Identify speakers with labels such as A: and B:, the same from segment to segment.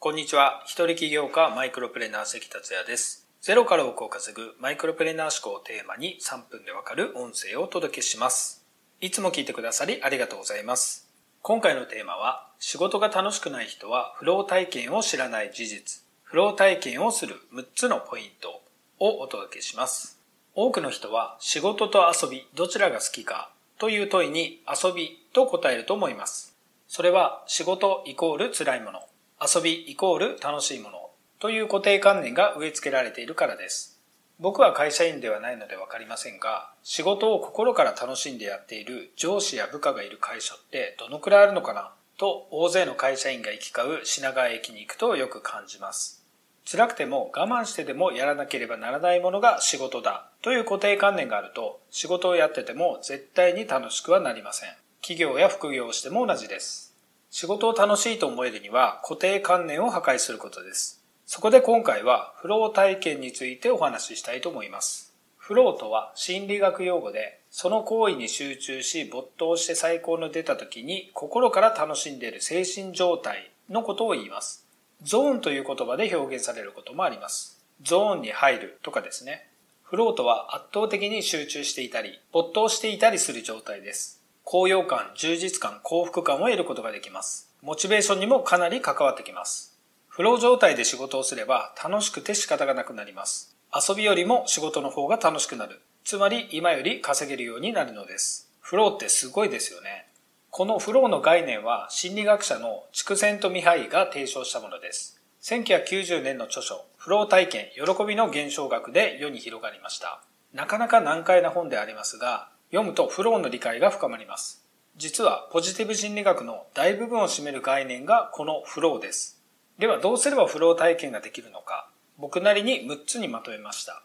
A: こんにちは。一人起業家マイクロプレーナー関達也です。ゼロから億を稼ぐマイクロプレーナー思考をテーマに3分でわかる音声をお届けします。いつも聞いてくださりありがとうございます。今回のテーマは、仕事が楽しくない人はフロー体験を知らない事実、フロー体験をする6つのポイントをお届けします。多くの人は仕事と遊びどちらが好きかという問いに遊びと答えると思います。それは仕事イコール辛いもの、遊びイコール楽しいものという固定観念が植え付けられているからです。僕は会社員ではないのでわかりませんが、仕事を心から楽しんでやっている上司や部下がいる会社ってどのくらいあるのかなと大勢の会社員が行き交う品川駅に行くとよく感じます。辛くても我慢してでもやらなければならないものが仕事だという固定観念があると仕事をやってても絶対に楽しくはなりません。企業や副業をしても同じです。仕事を楽しいと思えるには固定観念を破壊することです。そこで今回はフロー体験についてお話ししたいと思います。フローとは心理学用語でその行為に集中し没頭して最高の出た時に心から楽しんでいる精神状態のことを言います。ゾーンという言葉で表現されることもあります。ゾーンに入るとかですね。フローとは圧倒的に集中していたり、没頭していたりする状態です。高揚感、充実感、幸福感を得ることができます。モチベーションにもかなり関わってきます。フロー状態で仕事をすれば楽しくて仕方がなくなります。遊びよりも仕事の方が楽しくなる。つまり今より稼げるようになるのです。フローってすごいですよね。このフローの概念は心理学者の筑前とミハイが提唱したものです。1990年の著書、フロー体験、喜びの現象学で世に広がりました。なかなか難解な本でありますが、読むとフローの理解が深まります。実はポジティブ心理学の大部分を占める概念がこのフローです。ではどうすればフロー体験ができるのか、僕なりに6つにまとめました。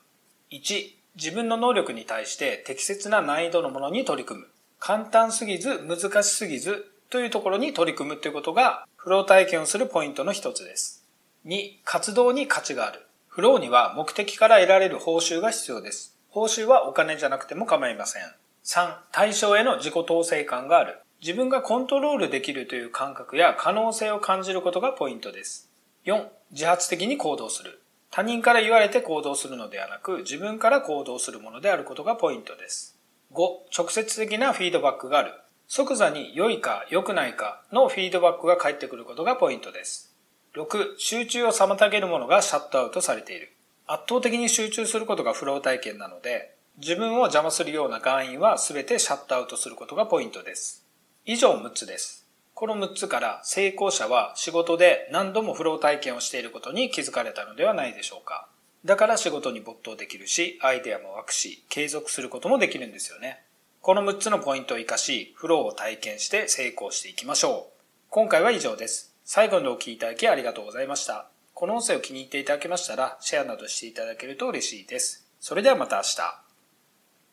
A: 1、自分の能力に対して適切な難易度のものに取り組む。簡単すぎず難しすぎずというところに取り組むということがフロー体験をするポイントの一つです。2、活動に価値がある。フローには目的から得られる報酬が必要です。報酬はお金じゃなくても構いません。3、対象への自己統制感がある。自分がコントロールできるという感覚や可能性を感じることがポイントです。4、自発的に行動する。他人から言われて行動するのではなく、自分から行動するものであることがポイントです。5、直接的なフィードバックがある。即座に良いか良くないかのフィードバックが返ってくることがポイントです。6、集中を妨げるものがシャットアウトされている。圧倒的に集中することがフロー体験なので、自分を邪魔するような原因は全てシャットアウトすることがポイントです。以上6つです。この6つから成功者は仕事で何度もフロー体験をしていることに気づかれたのではないでしょうか。だから仕事に没頭できるし、アイデアも湧くし、継続することもできるんですよね。この6つのポイントを活かし、フローを体験して成功していきましょう。今回は以上です。最後までお聞きいただきありがとうございました。この音声を気に入っていただけましたら、シェアなどしていただけると嬉しいです。それではまた明日。